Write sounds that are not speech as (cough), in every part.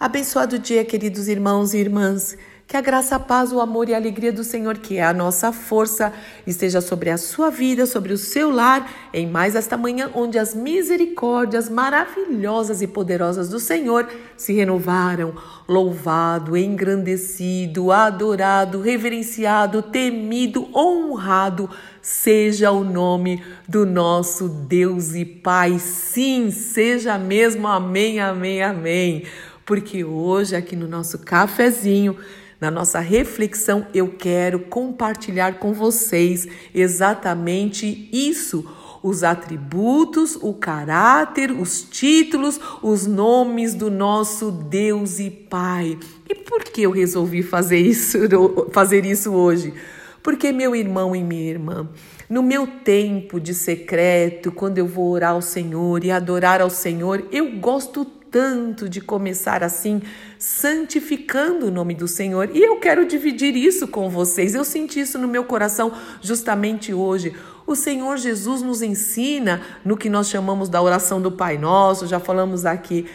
Abençoado dia, queridos irmãos e irmãs. Que a graça, a paz, o amor e a alegria do Senhor, que é a nossa força, esteja sobre a sua vida, sobre o seu lar, em mais esta manhã, onde as misericórdias maravilhosas e poderosas do Senhor se renovaram. Louvado, engrandecido, adorado, reverenciado, temido, honrado seja o nome do nosso Deus e Pai. Sim, seja mesmo. Amém, amém, amém. Porque hoje, aqui no nosso cafezinho, na nossa reflexão, eu quero compartilhar com vocês exatamente isso os atributos, o caráter, os títulos, os nomes do nosso Deus e Pai. E por que eu resolvi fazer isso, (laughs) fazer isso hoje? Porque meu irmão e minha irmã, no meu tempo de secreto, quando eu vou orar ao Senhor e adorar ao Senhor, eu gosto tanto de começar assim, santificando o nome do Senhor. E eu quero dividir isso com vocês. Eu senti isso no meu coração justamente hoje. O Senhor Jesus nos ensina no que nós chamamos da oração do Pai Nosso, já falamos aqui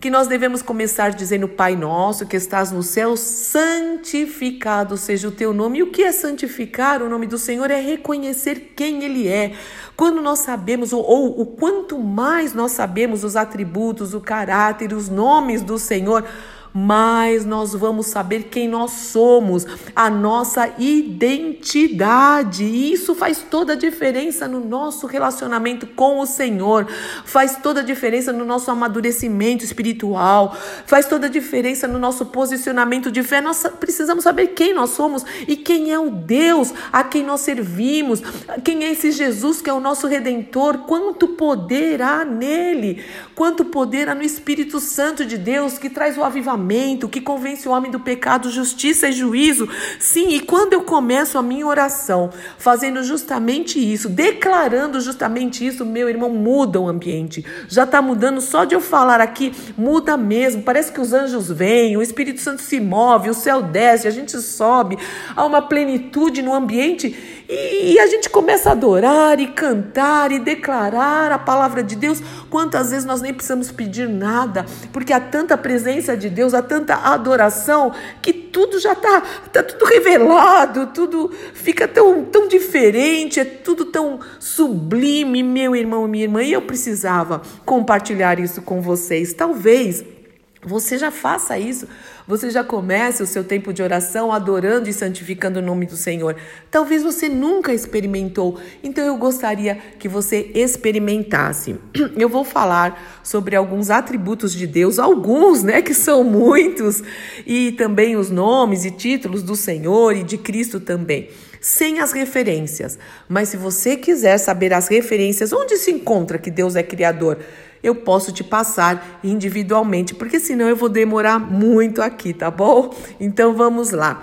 que nós devemos começar dizendo Pai nosso que estás no céu, santificado seja o teu nome. E o que é santificar o nome do Senhor? É reconhecer quem Ele é. Quando nós sabemos, ou, ou o quanto mais nós sabemos os atributos, o caráter, os nomes do Senhor, mais nós vamos saber quem nós somos, a nossa identidade. E isso faz toda a diferença no nosso relacionamento com o Senhor, faz toda a diferença no nosso amadurecimento espiritual, faz toda a diferença no nosso posicionamento de fé. Nós precisamos saber quem nós somos e quem é o Deus a quem nós servimos, quem é esse Jesus que é o nosso redentor, quanto poder há nele, quanto poder há no Espírito Santo de Deus que traz o avivamento que convence o homem do pecado, justiça e juízo. Sim, e quando eu começo a minha oração fazendo justamente isso, declarando justamente isso, meu irmão, muda o ambiente. Já está mudando só de eu falar aqui, muda mesmo. Parece que os anjos vêm, o Espírito Santo se move, o céu desce, a gente sobe, há uma plenitude no ambiente e, a gente começa a adorar e cantar e declarar a palavra de Deus. Quantas vezes nós nem precisamos pedir nada, porque há tanta presença de Deus, há tanta adoração, que tudo já está tá tudo revelado, tudo fica tão, tão diferente, é tudo tão sublime, meu irmão minha irmã. E eu precisava compartilhar isso com vocês. Talvez você já faça isso, você já comece o seu tempo de oração adorando e santificando o nome do Senhor. Talvez você nunca experimentou, então eu gostaria que você experimentasse. (clears throat) Eu vou falar sobre alguns atributos de Deus, alguns, né, que são muitos, e também os nomes e títulos do Senhor e de Cristo também sem as referências. Mas se você quiser saber as referências, onde se encontra que Deus é criador? Eu posso te passar individualmente, porque senão eu vou demorar muito aqui, tá bom? Então vamos lá.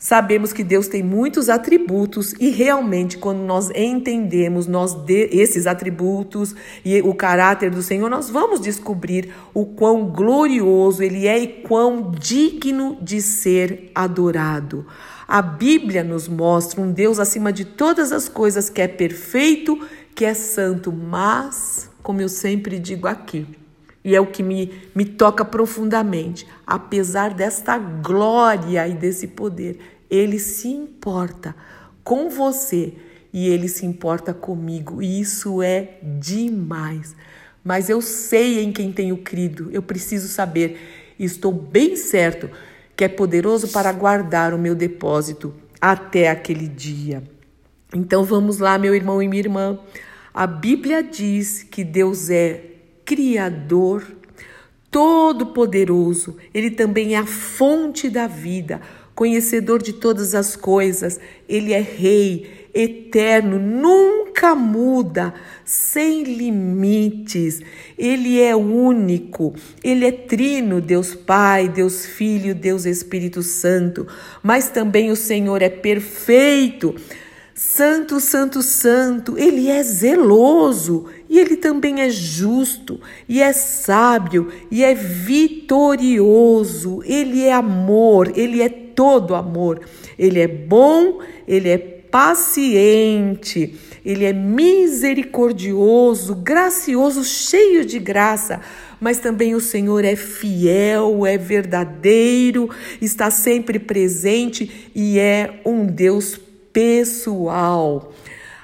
Sabemos que Deus tem muitos atributos e realmente quando nós entendemos nós esses atributos e o caráter do Senhor, nós vamos descobrir o quão glorioso ele é e quão digno de ser adorado. A Bíblia nos mostra um Deus acima de todas as coisas que é perfeito, que é santo, mas como eu sempre digo aqui. E é o que me, me toca profundamente. Apesar desta glória e desse poder, ele se importa com você e ele se importa comigo. E isso é demais. Mas eu sei em quem tenho crido, eu preciso saber, e estou bem certo que é poderoso para guardar o meu depósito até aquele dia. Então vamos lá, meu irmão e minha irmã. A Bíblia diz que Deus é Criador, Todo-Poderoso, Ele também é a fonte da vida, conhecedor de todas as coisas, Ele é Rei, eterno, nunca muda, sem limites, Ele é único, Ele é trino, Deus Pai, Deus Filho, Deus Espírito Santo, mas também o Senhor é perfeito. Santo, Santo, Santo, Ele é zeloso e Ele também é justo e é sábio e é vitorioso. Ele é amor, Ele é todo amor. Ele é bom, Ele é paciente, Ele é misericordioso, gracioso, cheio de graça mas também o Senhor é fiel, é verdadeiro, está sempre presente e é um Deus pessoal.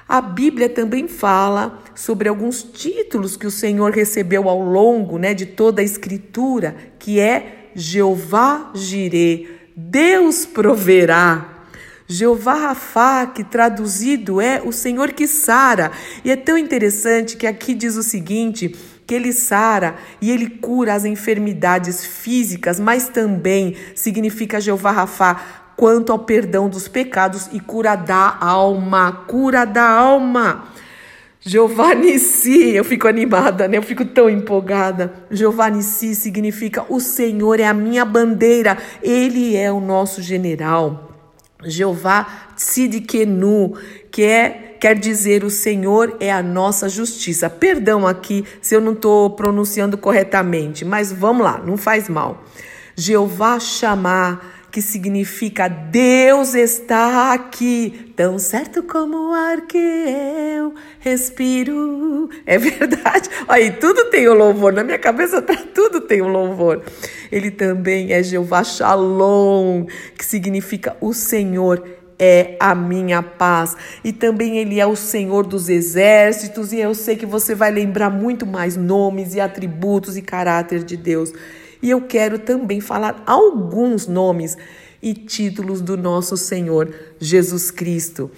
A Bíblia também fala sobre alguns títulos que o Senhor recebeu ao longo né, de toda a Escritura, que é Jeová Jireh, Deus proverá. Jeová Rafá, que traduzido é o Senhor que sara. E é tão interessante que aqui diz o seguinte: que ele sara e ele cura as enfermidades físicas, mas também significa Jeová Rafá quanto ao perdão dos pecados e cura da alma, cura da alma. Jeová Nissi, eu fico animada, né? Eu fico tão empolgada. Jeová Nissi significa o Senhor é a minha bandeira, ele é o nosso general. Jeová Tzidkenu, que é quer dizer o Senhor é a nossa justiça. Perdão aqui se eu não estou pronunciando corretamente, mas vamos lá, não faz mal. Jeová chamar que significa Deus está aqui, tão certo como o ar que eu respiro. É verdade. (laughs) Aí tudo tem o um louvor, na minha cabeça tá, tudo tem o um louvor. Ele também é Jeová Shalom, que significa o Senhor é a minha paz. E também Ele é o Senhor dos exércitos, e eu sei que você vai lembrar muito mais nomes e atributos e caráter de Deus. E eu quero também falar alguns nomes e títulos do nosso Senhor Jesus Cristo.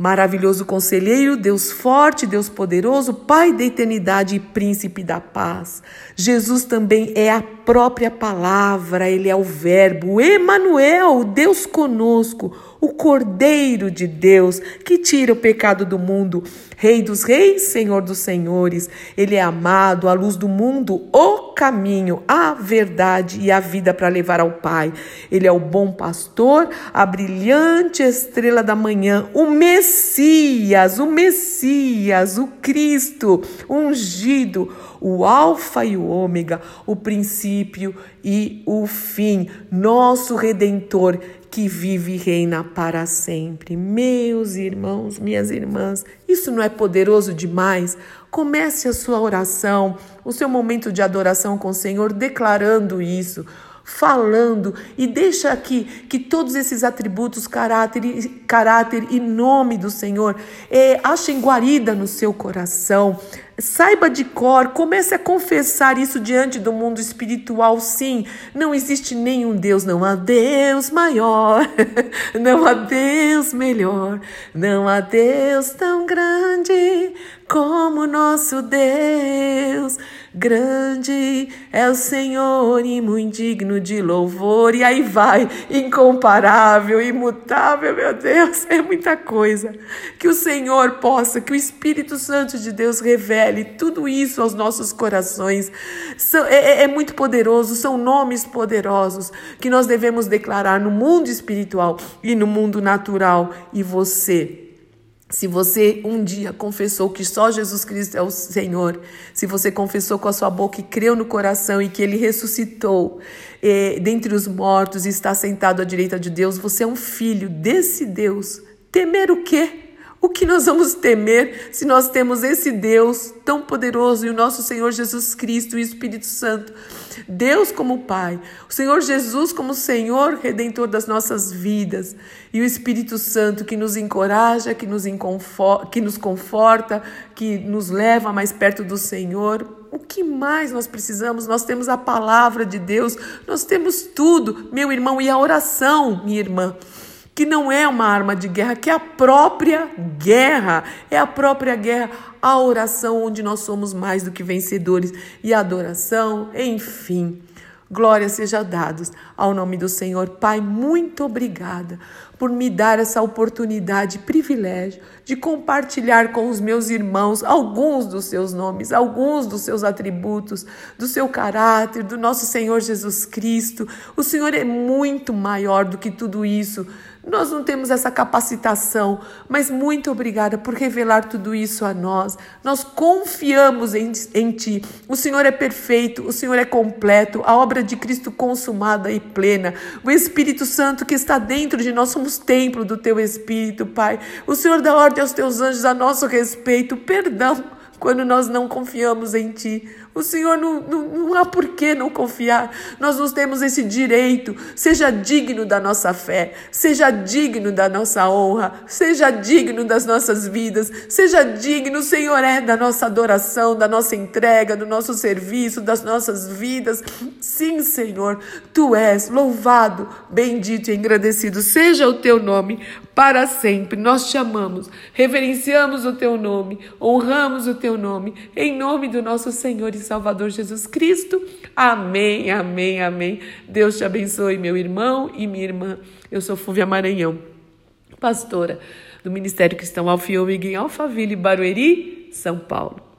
Maravilhoso conselheiro, Deus forte, Deus poderoso, Pai da eternidade e príncipe da paz. Jesus também é a própria palavra, ele é o verbo, Emanuel, Deus conosco, o Cordeiro de Deus que tira o pecado do mundo, Rei dos reis, Senhor dos senhores. Ele é amado, a luz do mundo, o caminho, a verdade e a vida para levar ao Pai. Ele é o bom pastor, a brilhante estrela da manhã, o Messias, o Messias, o Cristo, ungido, o Alfa e o Ômega, o princípio e o fim, nosso redentor que vive e reina para sempre. Meus irmãos, minhas irmãs, isso não é poderoso demais? Comece a sua oração, o seu momento de adoração com o Senhor, declarando isso falando e deixa aqui que todos esses atributos, caráter, caráter e nome do Senhor é, achem guarida no seu coração. Saiba de cor, comece a confessar isso diante do mundo espiritual. Sim, não existe nenhum Deus, não há Deus maior, (laughs) não há Deus melhor, não há Deus tão grande como nosso Deus. Grande é o Senhor e muito digno de louvor. E aí vai, incomparável, imutável, meu Deus, é muita coisa. Que o Senhor possa, que o Espírito Santo de Deus revele tudo isso aos nossos corações. É, é, é muito poderoso, são nomes poderosos que nós devemos declarar no mundo espiritual e no mundo natural. E você, se você um dia confessou que só Jesus Cristo é o Senhor, se você confessou com a sua boca e creu no coração e que ele ressuscitou eh, dentre os mortos e está sentado à direita de Deus, você é um filho desse Deus. Temer o quê? O que nós vamos temer se nós temos esse Deus tão poderoso e o nosso Senhor Jesus Cristo e Espírito Santo? Deus como Pai, o Senhor Jesus como Senhor redentor das nossas vidas e o Espírito Santo que nos encoraja, que nos, que nos conforta, que nos leva mais perto do Senhor. O que mais nós precisamos? Nós temos a palavra de Deus, nós temos tudo, meu irmão, e a oração, minha irmã que não é uma arma de guerra, que é a própria guerra, é a própria guerra, a oração onde nós somos mais do que vencedores e a adoração, enfim. Glória seja dados ao nome do Senhor. Pai, muito obrigada por me dar essa oportunidade, privilégio de compartilhar com os meus irmãos alguns dos seus nomes, alguns dos seus atributos, do seu caráter, do nosso Senhor Jesus Cristo. O Senhor é muito maior do que tudo isso. Nós não temos essa capacitação, mas muito obrigada por revelar tudo isso a nós. Nós confiamos em, em Ti. O Senhor é perfeito, o Senhor é completo, a obra de Cristo consumada e plena. O Espírito Santo que está dentro de nós, somos templo do Teu Espírito, Pai. O Senhor dá ordem aos Teus anjos a nosso respeito. Perdão quando nós não confiamos em Ti. O Senhor não, não, não há por que não confiar. Nós não temos esse direito. Seja digno da nossa fé, seja digno da nossa honra, seja digno das nossas vidas, seja digno, Senhor, é da nossa adoração, da nossa entrega, do nosso serviço, das nossas vidas. Sim, Senhor, tu és louvado, bendito e engrandecido seja o teu nome para sempre. Nós te amamos, reverenciamos o teu nome, honramos o teu nome, em nome do nosso Senhor e Salvador Jesus Cristo. Amém, amém, amém. Deus te abençoe, meu irmão e minha irmã. Eu sou Fúvia Maranhão, pastora do Ministério Cristão Alfio em Alphaville, Barueri, São Paulo.